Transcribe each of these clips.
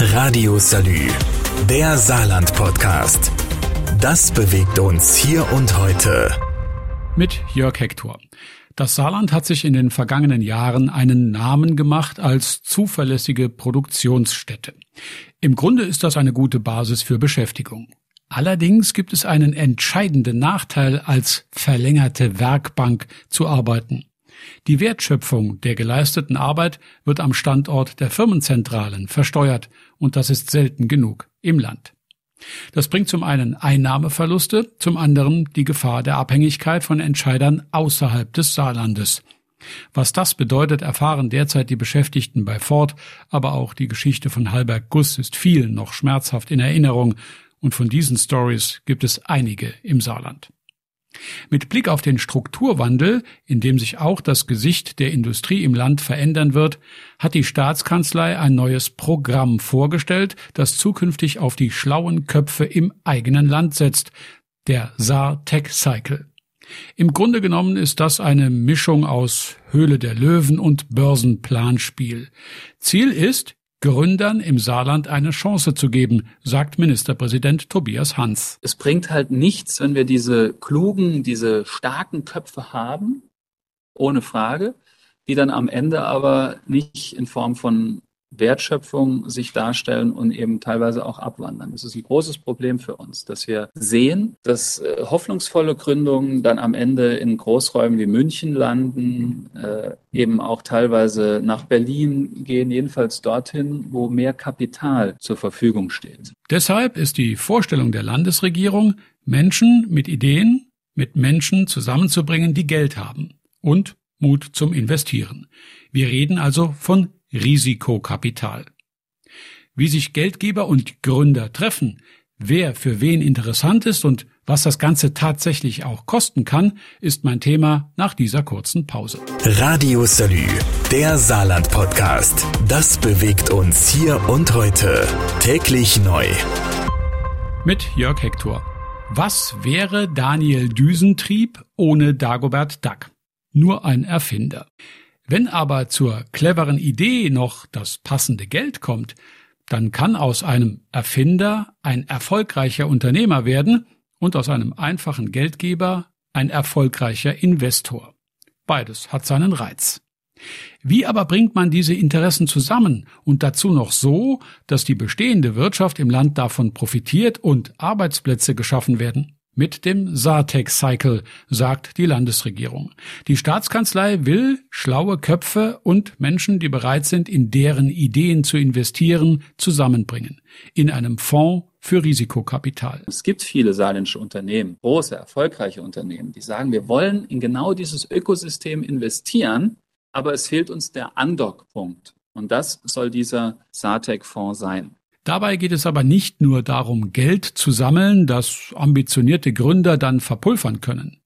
Radio Salü, der Saarland-Podcast. Das bewegt uns hier und heute. Mit Jörg Hector. Das Saarland hat sich in den vergangenen Jahren einen Namen gemacht als zuverlässige Produktionsstätte. Im Grunde ist das eine gute Basis für Beschäftigung. Allerdings gibt es einen entscheidenden Nachteil, als verlängerte Werkbank zu arbeiten. Die Wertschöpfung der geleisteten Arbeit wird am Standort der Firmenzentralen versteuert, und das ist selten genug im Land. Das bringt zum einen Einnahmeverluste, zum anderen die Gefahr der Abhängigkeit von Entscheidern außerhalb des Saarlandes. Was das bedeutet, erfahren derzeit die Beschäftigten bei Ford, aber auch die Geschichte von Halberg Guss ist vielen noch schmerzhaft in Erinnerung, und von diesen Stories gibt es einige im Saarland. Mit Blick auf den Strukturwandel, in dem sich auch das Gesicht der Industrie im Land verändern wird, hat die Staatskanzlei ein neues Programm vorgestellt, das zukünftig auf die schlauen Köpfe im eigenen Land setzt, der Saar Tech Cycle. Im Grunde genommen ist das eine Mischung aus Höhle der Löwen und Börsenplanspiel. Ziel ist, Gründern im Saarland eine Chance zu geben, sagt Ministerpräsident Tobias Hans. Es bringt halt nichts, wenn wir diese klugen, diese starken Köpfe haben, ohne Frage, die dann am Ende aber nicht in Form von Wertschöpfung sich darstellen und eben teilweise auch abwandern. Das ist ein großes Problem für uns, dass wir sehen, dass äh, hoffnungsvolle Gründungen dann am Ende in Großräumen wie München landen, äh, eben auch teilweise nach Berlin gehen, jedenfalls dorthin, wo mehr Kapital zur Verfügung steht. Deshalb ist die Vorstellung der Landesregierung, Menschen mit Ideen, mit Menschen zusammenzubringen, die Geld haben und Mut zum Investieren. Wir reden also von Risikokapital. Wie sich Geldgeber und Gründer treffen, wer für wen interessant ist und was das Ganze tatsächlich auch kosten kann, ist mein Thema nach dieser kurzen Pause. Radio Salü, der Saarland-Podcast. Das bewegt uns hier und heute. Täglich neu. Mit Jörg Hector. Was wäre Daniel Düsentrieb ohne Dagobert Duck? Nur ein Erfinder. Wenn aber zur cleveren Idee noch das passende Geld kommt, dann kann aus einem Erfinder ein erfolgreicher Unternehmer werden und aus einem einfachen Geldgeber ein erfolgreicher Investor. Beides hat seinen Reiz. Wie aber bringt man diese Interessen zusammen und dazu noch so, dass die bestehende Wirtschaft im Land davon profitiert und Arbeitsplätze geschaffen werden? Mit dem Saatec-Cycle, sagt die Landesregierung. Die Staatskanzlei will schlaue Köpfe und Menschen, die bereit sind, in deren Ideen zu investieren, zusammenbringen. In einem Fonds für Risikokapital. Es gibt viele saarländische Unternehmen, große, erfolgreiche Unternehmen, die sagen, wir wollen in genau dieses Ökosystem investieren, aber es fehlt uns der Andockpunkt. Und das soll dieser Saatec-Fonds sein. Dabei geht es aber nicht nur darum, Geld zu sammeln, das ambitionierte Gründer dann verpulvern können.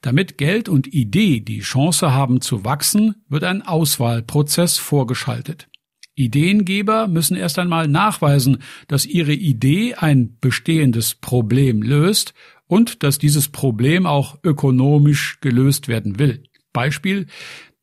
Damit Geld und Idee die Chance haben zu wachsen, wird ein Auswahlprozess vorgeschaltet. Ideengeber müssen erst einmal nachweisen, dass ihre Idee ein bestehendes Problem löst und dass dieses Problem auch ökonomisch gelöst werden will. Beispiel,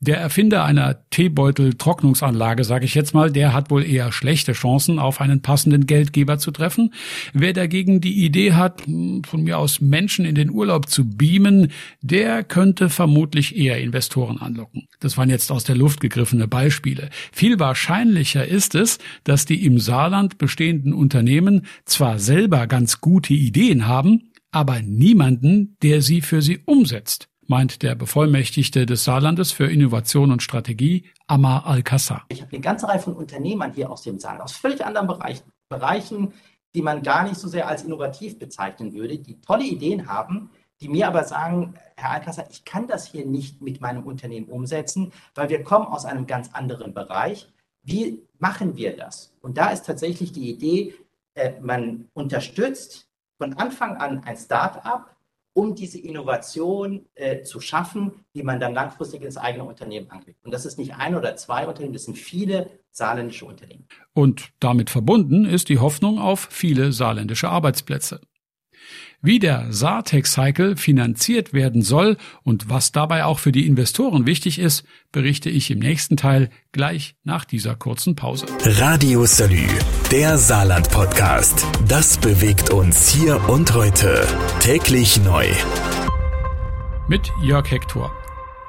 der Erfinder einer Teebeutel-Trocknungsanlage, sage ich jetzt mal, der hat wohl eher schlechte Chancen, auf einen passenden Geldgeber zu treffen. Wer dagegen die Idee hat, von mir aus Menschen in den Urlaub zu beamen, der könnte vermutlich eher Investoren anlocken. Das waren jetzt aus der Luft gegriffene Beispiele. Viel wahrscheinlicher ist es, dass die im Saarland bestehenden Unternehmen zwar selber ganz gute Ideen haben, aber niemanden, der sie für sie umsetzt meint der Bevollmächtigte des Saarlandes für Innovation und Strategie, Amar Al-Kassar. Ich habe eine ganze Reihe von Unternehmern hier aus dem Saarland, aus völlig anderen Bereichen, Bereichen, die man gar nicht so sehr als innovativ bezeichnen würde, die tolle Ideen haben, die mir aber sagen, Herr Alcázar, ich kann das hier nicht mit meinem Unternehmen umsetzen, weil wir kommen aus einem ganz anderen Bereich. Wie machen wir das? Und da ist tatsächlich die Idee, äh, man unterstützt von Anfang an ein Start-up, um diese Innovation äh, zu schaffen, die man dann langfristig ins eigene Unternehmen ankriegt. Und das ist nicht ein oder zwei Unternehmen, das sind viele saarländische Unternehmen. Und damit verbunden ist die Hoffnung auf viele saarländische Arbeitsplätze. Wie der Saartech Cycle finanziert werden soll und was dabei auch für die Investoren wichtig ist, berichte ich im nächsten Teil gleich nach dieser kurzen Pause. Radio Salü, der Saarland Podcast. Das bewegt uns hier und heute. Täglich neu. Mit Jörg Hector.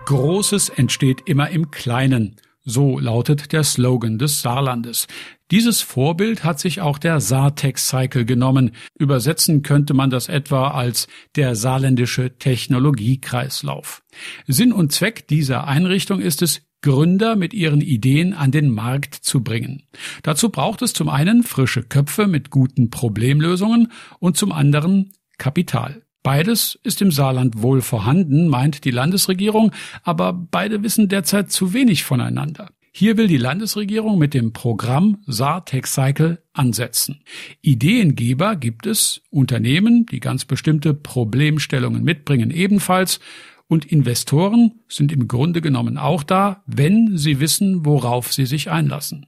Großes entsteht immer im Kleinen. So lautet der Slogan des Saarlandes. Dieses Vorbild hat sich auch der Saartex Cycle genommen. Übersetzen könnte man das etwa als der saarländische Technologiekreislauf. Sinn und Zweck dieser Einrichtung ist es, Gründer mit ihren Ideen an den Markt zu bringen. Dazu braucht es zum einen frische Köpfe mit guten Problemlösungen und zum anderen Kapital. Beides ist im Saarland wohl vorhanden, meint die Landesregierung, aber beide wissen derzeit zu wenig voneinander. Hier will die Landesregierung mit dem Programm Saartech Cycle ansetzen. Ideengeber gibt es, Unternehmen, die ganz bestimmte Problemstellungen mitbringen, ebenfalls, und Investoren sind im Grunde genommen auch da, wenn sie wissen, worauf sie sich einlassen.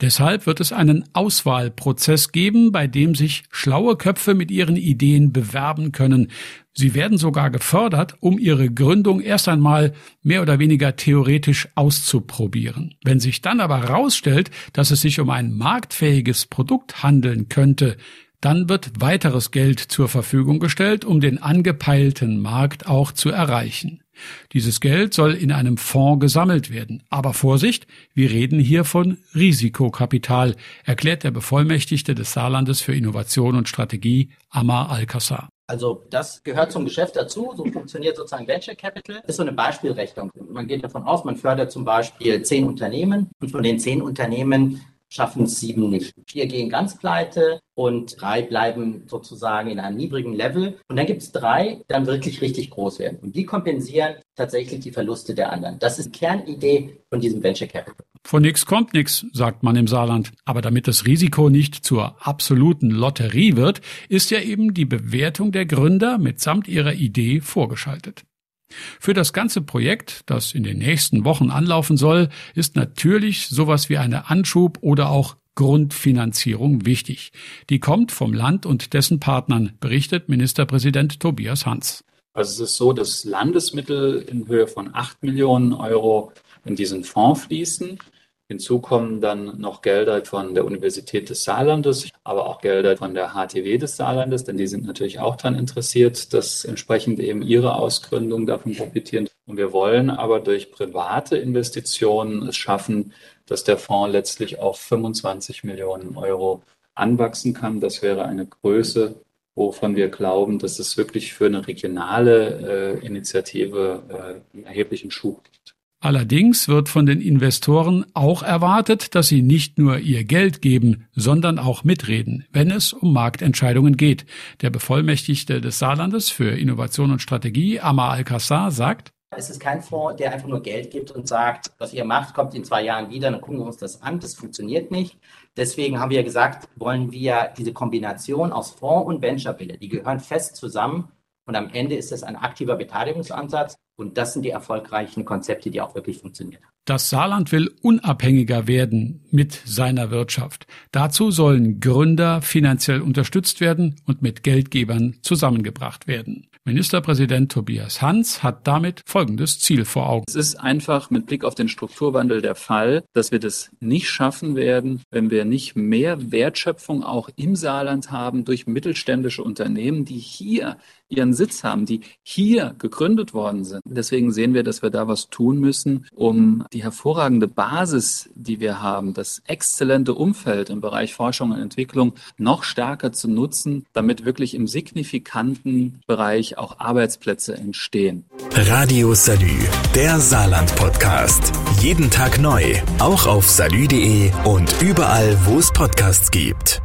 Deshalb wird es einen Auswahlprozess geben, bei dem sich schlaue Köpfe mit ihren Ideen bewerben können. Sie werden sogar gefördert, um ihre Gründung erst einmal mehr oder weniger theoretisch auszuprobieren. Wenn sich dann aber herausstellt, dass es sich um ein marktfähiges Produkt handeln könnte, dann wird weiteres Geld zur Verfügung gestellt, um den angepeilten Markt auch zu erreichen. Dieses Geld soll in einem Fonds gesammelt werden. Aber Vorsicht, wir reden hier von Risikokapital, erklärt der Bevollmächtigte des Saarlandes für Innovation und Strategie, Amar Alcázar. Also das gehört zum Geschäft dazu. So funktioniert sozusagen Venture Capital. Das ist so eine Beispielrechnung. Man geht davon aus, man fördert zum Beispiel zehn Unternehmen und von den zehn Unternehmen schaffen es sieben nicht. Vier gehen ganz pleite und drei bleiben sozusagen in einem niedrigen Level. Und dann gibt es drei, die dann wirklich richtig groß werden. Und die kompensieren tatsächlich die Verluste der anderen. Das ist Kernidee von diesem Venture Capital. Von nichts kommt nichts, sagt man im Saarland. Aber damit das Risiko nicht zur absoluten Lotterie wird, ist ja eben die Bewertung der Gründer mitsamt ihrer Idee vorgeschaltet. Für das ganze Projekt, das in den nächsten Wochen anlaufen soll, ist natürlich sowas wie eine Anschub oder auch Grundfinanzierung wichtig. Die kommt vom Land und dessen Partnern, berichtet Ministerpräsident Tobias Hans. Also es ist so, dass Landesmittel in Höhe von 8 Millionen Euro in diesen Fonds fließen. Hinzu kommen dann noch Gelder von der Universität des Saarlandes, aber auch Gelder von der HTW des Saarlandes, denn die sind natürlich auch daran interessiert, dass entsprechend eben ihre Ausgründung davon profitieren. Und wir wollen aber durch private Investitionen es schaffen, dass der Fonds letztlich auf 25 Millionen Euro anwachsen kann. Das wäre eine Größe, wovon wir glauben, dass es wirklich für eine regionale äh, Initiative äh, einen erheblichen Schub gibt. Allerdings wird von den Investoren auch erwartet, dass sie nicht nur ihr Geld geben, sondern auch mitreden, wenn es um Marktentscheidungen geht. Der Bevollmächtigte des Saarlandes für Innovation und Strategie, Amar Alcázar, sagt, es ist kein Fonds, der einfach nur Geld gibt und sagt, was ihr macht, kommt in zwei Jahren wieder, dann gucken wir uns das an. Das funktioniert nicht. Deswegen haben wir gesagt, wollen wir diese Kombination aus Fonds und Venture bilden. Die gehören fest zusammen und am Ende ist es ein aktiver Beteiligungsansatz. Und das sind die erfolgreichen Konzepte, die auch wirklich funktionieren. Das Saarland will unabhängiger werden mit seiner Wirtschaft. Dazu sollen Gründer finanziell unterstützt werden und mit Geldgebern zusammengebracht werden. Ministerpräsident Tobias Hans hat damit folgendes Ziel vor Augen. Es ist einfach mit Blick auf den Strukturwandel der Fall, dass wir das nicht schaffen werden, wenn wir nicht mehr Wertschöpfung auch im Saarland haben durch mittelständische Unternehmen, die hier ihren Sitz haben, die hier gegründet worden sind. Deswegen sehen wir, dass wir da was tun müssen, um die hervorragende Basis, die wir haben, das exzellente Umfeld im Bereich Forschung und Entwicklung noch stärker zu nutzen, damit wirklich im signifikanten Bereich auch Arbeitsplätze entstehen. Radio Salü, der Saarland-Podcast. Jeden Tag neu, auch auf salü.de und überall, wo es Podcasts gibt.